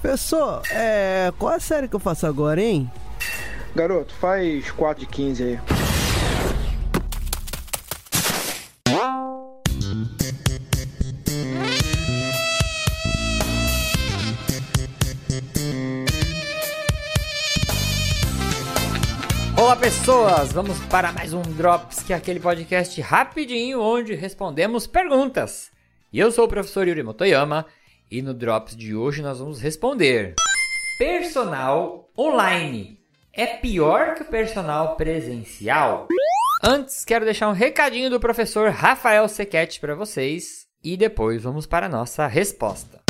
Professor, é. Qual a série que eu faço agora, hein? Garoto, faz 4 de 15 aí. Olá pessoas, vamos para mais um Drops, que é aquele podcast rapidinho onde respondemos perguntas. E eu sou o professor Yuri Motoyama e no Drops de hoje nós vamos responder: Personal online é pior que o personal presencial? Antes, quero deixar um recadinho do professor Rafael Sequete para vocês e depois vamos para a nossa resposta.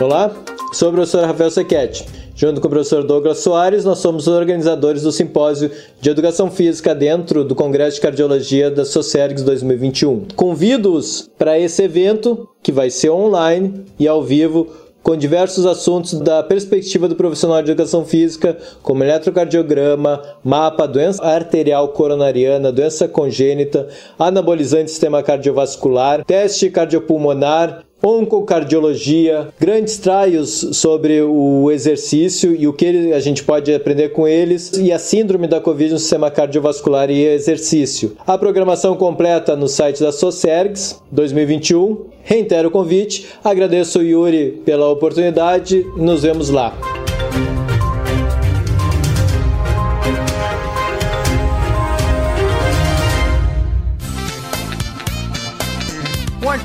Olá, sou o professor Rafael Sequete. Junto com o professor Douglas Soares, nós somos os organizadores do simpósio de Educação Física dentro do Congresso de Cardiologia da Socergs 2021. Convido-os para esse evento, que vai ser online e ao vivo, com diversos assuntos da perspectiva do profissional de educação física, como eletrocardiograma, mapa, doença arterial coronariana, doença congênita, anabolizante sistema cardiovascular, teste cardiopulmonar, oncocardiologia, grandes traios sobre o exercício e o que a gente pode aprender com eles e a síndrome da Covid no sistema cardiovascular e exercício. A programação completa no site da Socergs 2021. Reitero o convite, agradeço o Yuri pela oportunidade nos vemos lá.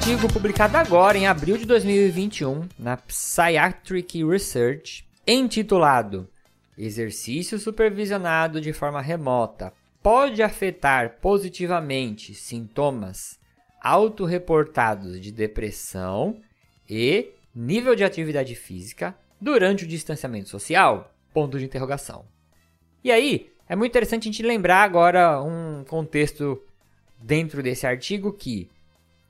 Artigo publicado agora em abril de 2021 na Psychiatric Research, intitulado Exercício supervisionado de forma remota pode afetar positivamente sintomas autorreportados de depressão e nível de atividade física durante o distanciamento social? Ponto de interrogação. E aí, é muito interessante a gente lembrar agora um contexto dentro desse artigo que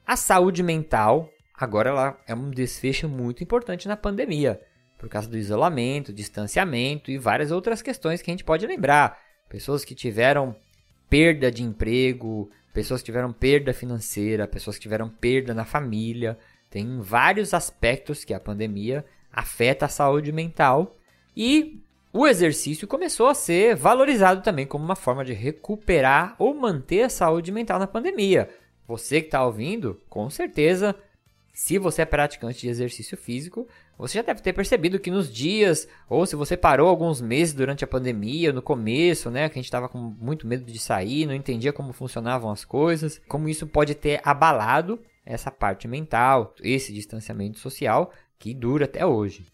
a saúde mental, agora ela é um desfecho muito importante na pandemia, por causa do isolamento, distanciamento e várias outras questões que a gente pode lembrar. Pessoas que tiveram perda de emprego, pessoas que tiveram perda financeira, pessoas que tiveram perda na família. Tem vários aspectos que a pandemia afeta a saúde mental e o exercício começou a ser valorizado também como uma forma de recuperar ou manter a saúde mental na pandemia. Você que está ouvindo, com certeza, se você é praticante de exercício físico, você já deve ter percebido que nos dias, ou se você parou alguns meses durante a pandemia, no começo, né, que a gente estava com muito medo de sair, não entendia como funcionavam as coisas, como isso pode ter abalado essa parte mental, esse distanciamento social que dura até hoje.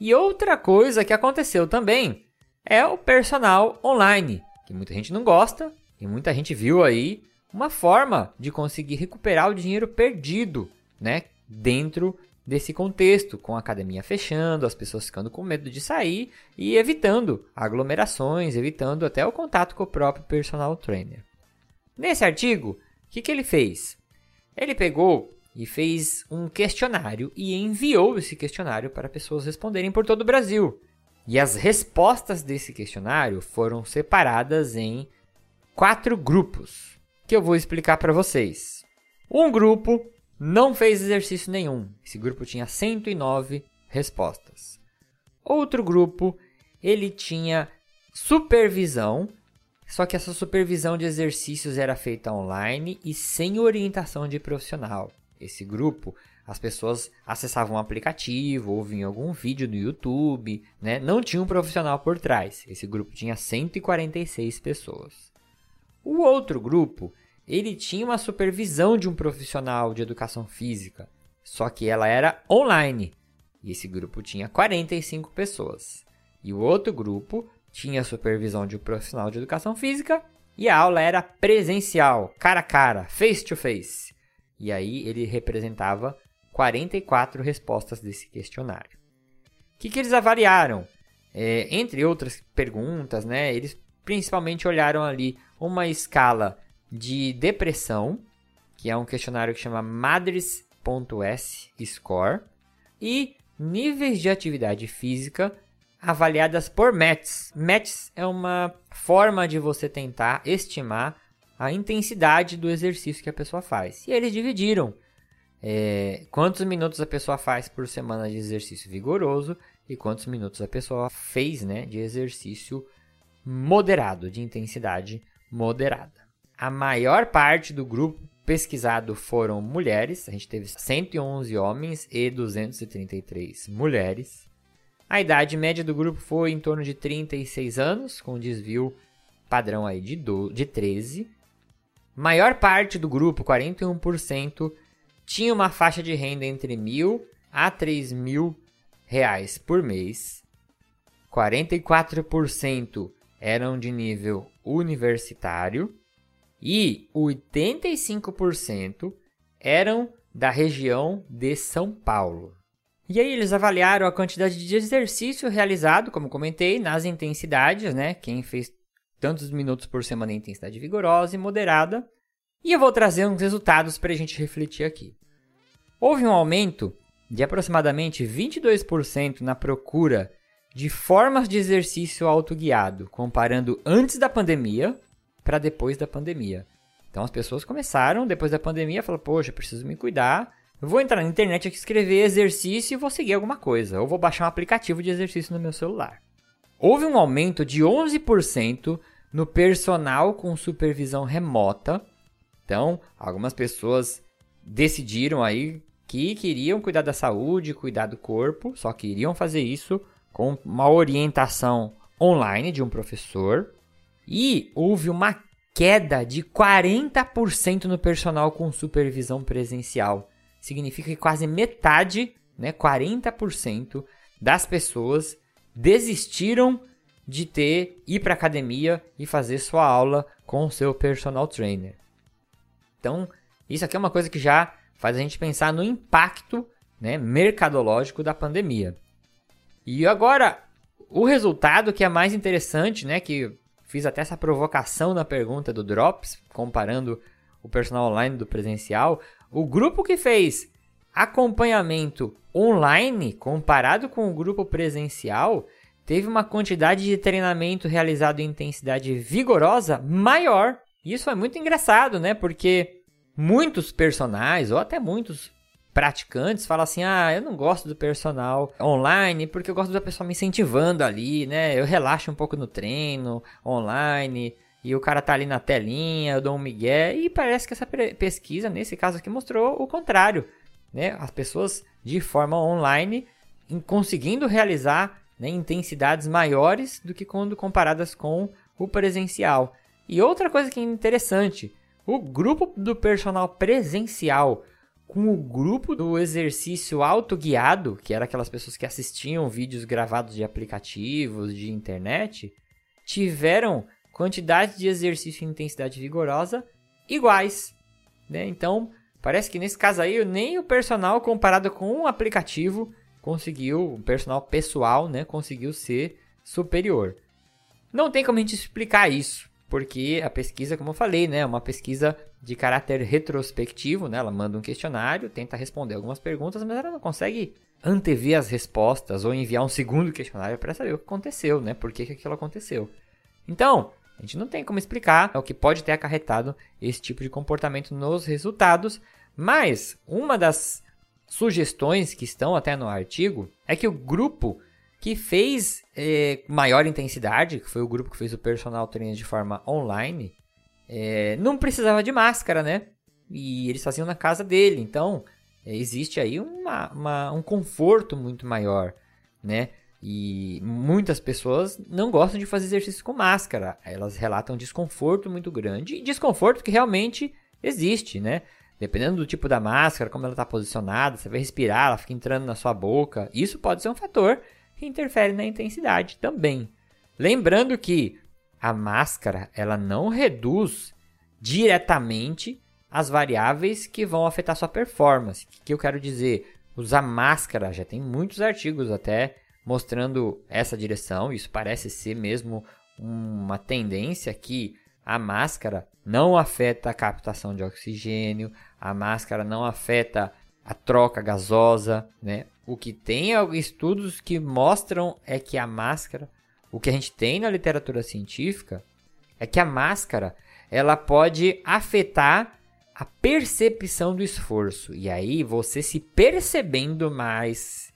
E outra coisa que aconteceu também é o personal online, que muita gente não gosta e muita gente viu aí uma forma de conseguir recuperar o dinheiro perdido, né, dentro desse contexto, com a academia fechando, as pessoas ficando com medo de sair e evitando aglomerações, evitando até o contato com o próprio personal trainer. Nesse artigo, o que, que ele fez? Ele pegou e fez um questionário e enviou esse questionário para pessoas responderem por todo o Brasil. E as respostas desse questionário foram separadas em quatro grupos que eu vou explicar para vocês. Um grupo não fez exercício nenhum. Esse grupo tinha 109 respostas. Outro grupo, ele tinha supervisão, só que essa supervisão de exercícios era feita online e sem orientação de profissional. Esse grupo, as pessoas acessavam um aplicativo, ouviam algum vídeo no YouTube, né? Não tinha um profissional por trás. Esse grupo tinha 146 pessoas. O outro grupo, ele tinha uma supervisão de um profissional de educação física, só que ela era online. E esse grupo tinha 45 pessoas. E o outro grupo tinha supervisão de um profissional de educação física e a aula era presencial, cara a cara, face to face. E aí ele representava 44 respostas desse questionário. O que, que eles avaliaram? É, entre outras perguntas, né, eles principalmente olharam ali uma escala de depressão, que é um questionário que chama Madres.s Score, e níveis de atividade física avaliadas por METS. METS é uma forma de você tentar estimar a intensidade do exercício que a pessoa faz. E eles dividiram é, quantos minutos a pessoa faz por semana de exercício vigoroso e quantos minutos a pessoa fez né, de exercício moderado, de intensidade moderada. A maior parte do grupo pesquisado foram mulheres, a gente teve 111 homens e 233 mulheres. A idade média do grupo foi em torno de 36 anos, com desvio padrão aí de, de 13. Maior parte do grupo, 41%, tinha uma faixa de renda entre mil a 3 mil reais por mês. 44% eram de nível universitário e 85% eram da região de São Paulo. E aí eles avaliaram a quantidade de exercício realizado, como comentei, nas intensidades, né? Quem fez tantos minutos por semana em intensidade vigorosa e moderada. E eu vou trazer uns resultados para a gente refletir aqui. Houve um aumento de aproximadamente 22% na procura de formas de exercício autoguiado, comparando antes da pandemia para depois da pandemia. Então as pessoas começaram, depois da pandemia, a falar: Poxa, preciso me cuidar. Eu vou entrar na internet aqui, escrever exercício e vou seguir alguma coisa. Ou vou baixar um aplicativo de exercício no meu celular. Houve um aumento de 11% no personal com supervisão remota. Então, algumas pessoas decidiram aí que queriam cuidar da saúde, cuidar do corpo, só que iriam fazer isso com uma orientação online de um professor. E houve uma queda de 40% no personal com supervisão presencial. Significa que quase metade, né, 40% das pessoas desistiram de ter ir para academia e fazer sua aula com o seu personal trainer. Então, isso aqui é uma coisa que já faz a gente pensar no impacto né, mercadológico da pandemia. E agora, o resultado que é mais interessante, né, que fiz até essa provocação na pergunta do Drops, comparando o personal online do presencial. O grupo que fez acompanhamento online, comparado com o grupo presencial, teve uma quantidade de treinamento realizado em intensidade vigorosa maior. Isso é muito engraçado, né? Porque muitos personagens, ou até muitos praticantes falam assim: ah, eu não gosto do personal online porque eu gosto da pessoa me incentivando ali, né? Eu relaxo um pouco no treino online e o cara tá ali na telinha, eu dou um migué. E parece que essa pesquisa, nesse caso aqui, mostrou o contrário, né? As pessoas de forma online conseguindo realizar né, intensidades maiores do que quando comparadas com o presencial. E outra coisa que é interessante, o grupo do personal presencial com o grupo do exercício autoguiado, que era aquelas pessoas que assistiam vídeos gravados de aplicativos, de internet, tiveram quantidade de exercício e intensidade vigorosa iguais. Né? Então, parece que nesse caso aí, nem o personal comparado com um aplicativo conseguiu, o personal pessoal, né, conseguiu ser superior. Não tem como a gente explicar isso, porque a pesquisa, como eu falei, né, é uma pesquisa de caráter retrospectivo, né? Ela manda um questionário, tenta responder algumas perguntas, mas ela não consegue antever as respostas ou enviar um segundo questionário para saber o que aconteceu, né? Por que, que aquilo aconteceu. Então, a gente não tem como explicar o que pode ter acarretado esse tipo de comportamento nos resultados, mas uma das sugestões que estão até no artigo é que o grupo que fez eh, maior intensidade, que foi o grupo que fez o personal training de forma online, é, não precisava de máscara, né? E eles faziam na casa dele. Então, é, existe aí uma, uma, um conforto muito maior, né? E muitas pessoas não gostam de fazer exercício com máscara. Elas relatam desconforto muito grande. E desconforto que realmente existe, né? Dependendo do tipo da máscara, como ela está posicionada, você vai respirar, ela fica entrando na sua boca. Isso pode ser um fator que interfere na intensidade também. Lembrando que a máscara ela não reduz diretamente as variáveis que vão afetar sua performance. O que, eu quero dizer? Usar máscara, já tem muitos artigos até mostrando essa direção. Isso parece ser mesmo uma tendência que a máscara não afeta a captação de oxigênio, a máscara não afeta a troca gasosa, né? O que tem estudos que mostram é que a máscara o que a gente tem na literatura científica é que a máscara ela pode afetar a percepção do esforço. E aí, você se percebendo mais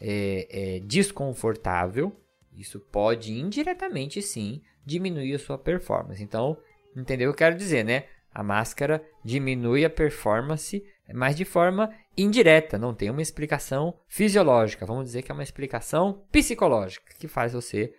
é, é, desconfortável, isso pode indiretamente sim diminuir a sua performance. Então, entendeu o que eu quero dizer, né? A máscara diminui a performance, mas de forma indireta, não tem uma explicação fisiológica. Vamos dizer que é uma explicação psicológica que faz você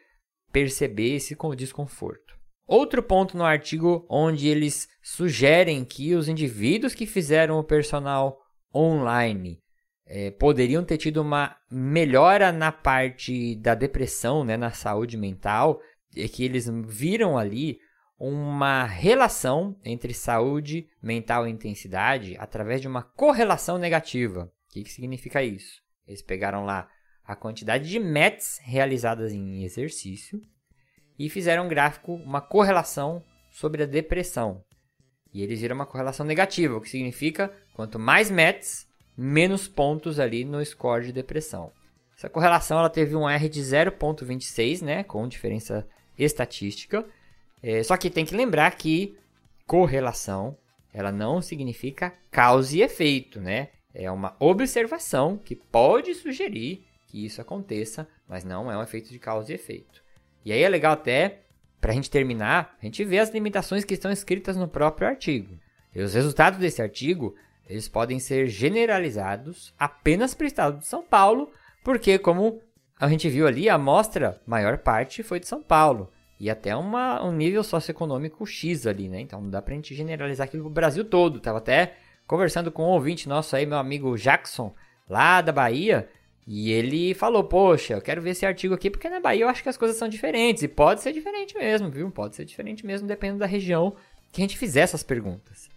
perceber esse desconforto. Outro ponto no artigo onde eles sugerem que os indivíduos que fizeram o personal online é, poderiam ter tido uma melhora na parte da depressão, né, na saúde mental, é que eles viram ali uma relação entre saúde mental e intensidade através de uma correlação negativa. O que, que significa isso? Eles pegaram lá a quantidade de METs realizadas em exercício e fizeram um gráfico, uma correlação sobre a depressão. E eles viram uma correlação negativa, o que significa quanto mais METs, menos pontos ali no score de depressão. Essa correlação ela teve um R de 0.26, né, com diferença estatística. É, só que tem que lembrar que correlação ela não significa causa e efeito, né? É uma observação que pode sugerir que isso aconteça, mas não é um efeito de causa e efeito. E aí é legal até, para a gente terminar, a gente ver as limitações que estão escritas no próprio artigo. E os resultados desse artigo, eles podem ser generalizados apenas para o estado de São Paulo, porque como a gente viu ali, a amostra, maior parte foi de São Paulo. E até uma, um nível socioeconômico X ali, né? Então não dá pra gente generalizar aquilo pro Brasil todo. Tava até conversando com um ouvinte nosso aí, meu amigo Jackson, lá da Bahia, e ele falou: Poxa, eu quero ver esse artigo aqui porque na Bahia eu acho que as coisas são diferentes. E pode ser diferente mesmo, viu? Pode ser diferente mesmo, dependendo da região que a gente fizer essas perguntas.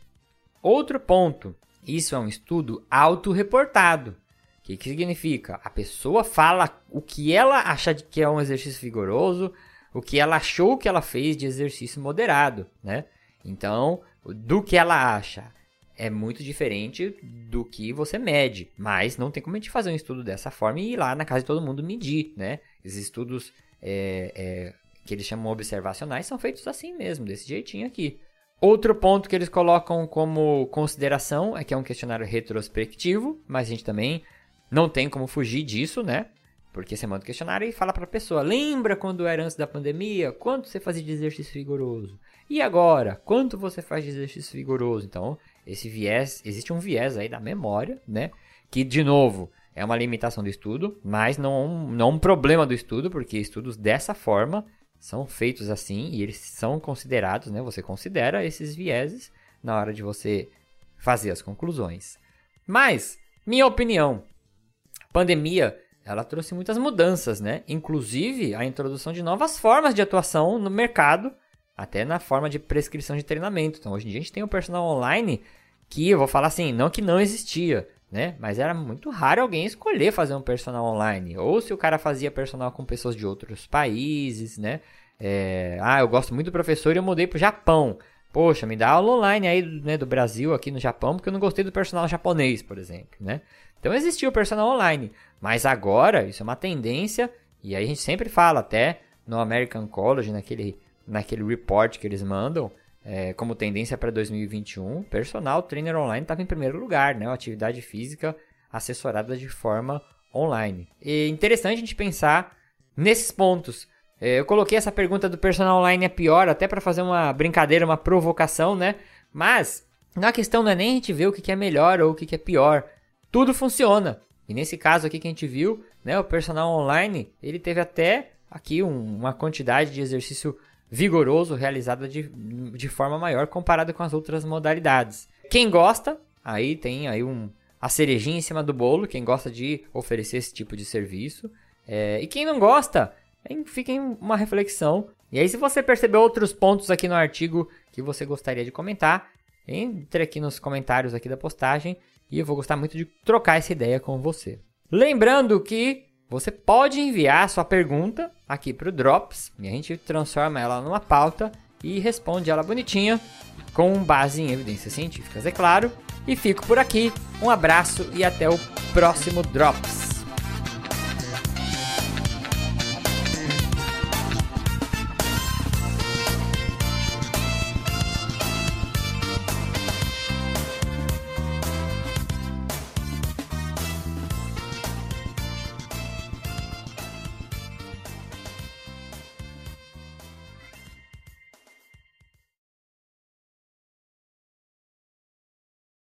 Outro ponto: isso é um estudo autorreportado. O que, que significa? A pessoa fala o que ela acha que é um exercício vigoroso, o que ela achou que ela fez de exercício moderado, né? Então, do que ela acha é muito diferente do que você mede. Mas não tem como a gente fazer um estudo dessa forma e ir lá na casa de todo mundo medir, né? Esses estudos é, é, que eles chamam observacionais são feitos assim mesmo, desse jeitinho aqui. Outro ponto que eles colocam como consideração é que é um questionário retrospectivo, mas a gente também não tem como fugir disso, né? Porque você manda o questionário e fala para a pessoa: lembra quando era antes da pandemia? Quanto você fazia de exercício vigoroso? E agora? Quanto você faz de exercício vigoroso? Então, esse viés, existe um viés aí da memória, né? Que, de novo, é uma limitação do estudo, mas não, não um problema do estudo, porque estudos dessa forma são feitos assim e eles são considerados, né? Você considera esses vieses na hora de você fazer as conclusões. Mas, minha opinião, pandemia ela trouxe muitas mudanças, né? Inclusive a introdução de novas formas de atuação no mercado até na forma de prescrição de treinamento. Então, hoje em dia a gente tem o personal online que, eu vou falar assim, não que não existia, né? Mas era muito raro alguém escolher fazer um personal online. Ou se o cara fazia personal com pessoas de outros países, né? É, ah, eu gosto muito do professor e eu mudei pro Japão. Poxa, me dá aula online aí né, do Brasil aqui no Japão, porque eu não gostei do personal japonês, por exemplo, né? Então existia o personal online, mas agora isso é uma tendência, e aí a gente sempre fala até no American College, naquele naquele report que eles mandam, é, como tendência para 2021, personal trainer online estava em primeiro lugar, né? atividade física assessorada de forma online. E interessante a gente pensar nesses pontos. É, eu coloquei essa pergunta do personal online é pior, até para fazer uma brincadeira, uma provocação, né? Mas na questão não é nem a gente ver o que é melhor ou o que é pior. Tudo funciona. E nesse caso aqui que a gente viu, né, o personal online, ele teve até aqui um, uma quantidade de exercício vigoroso realizada de, de forma maior comparado com as outras modalidades. Quem gosta, aí tem aí um, a cerejinha em cima do bolo, quem gosta de oferecer esse tipo de serviço. É, e quem não gosta, fica em uma reflexão. E aí, se você percebeu outros pontos aqui no artigo que você gostaria de comentar, entre aqui nos comentários aqui da postagem e eu vou gostar muito de trocar essa ideia com você. Lembrando que você pode enviar sua pergunta aqui para o Drops e a gente transforma ela numa pauta e responde ela bonitinha, com base em evidências científicas, é claro. E fico por aqui, um abraço e até o próximo Drops.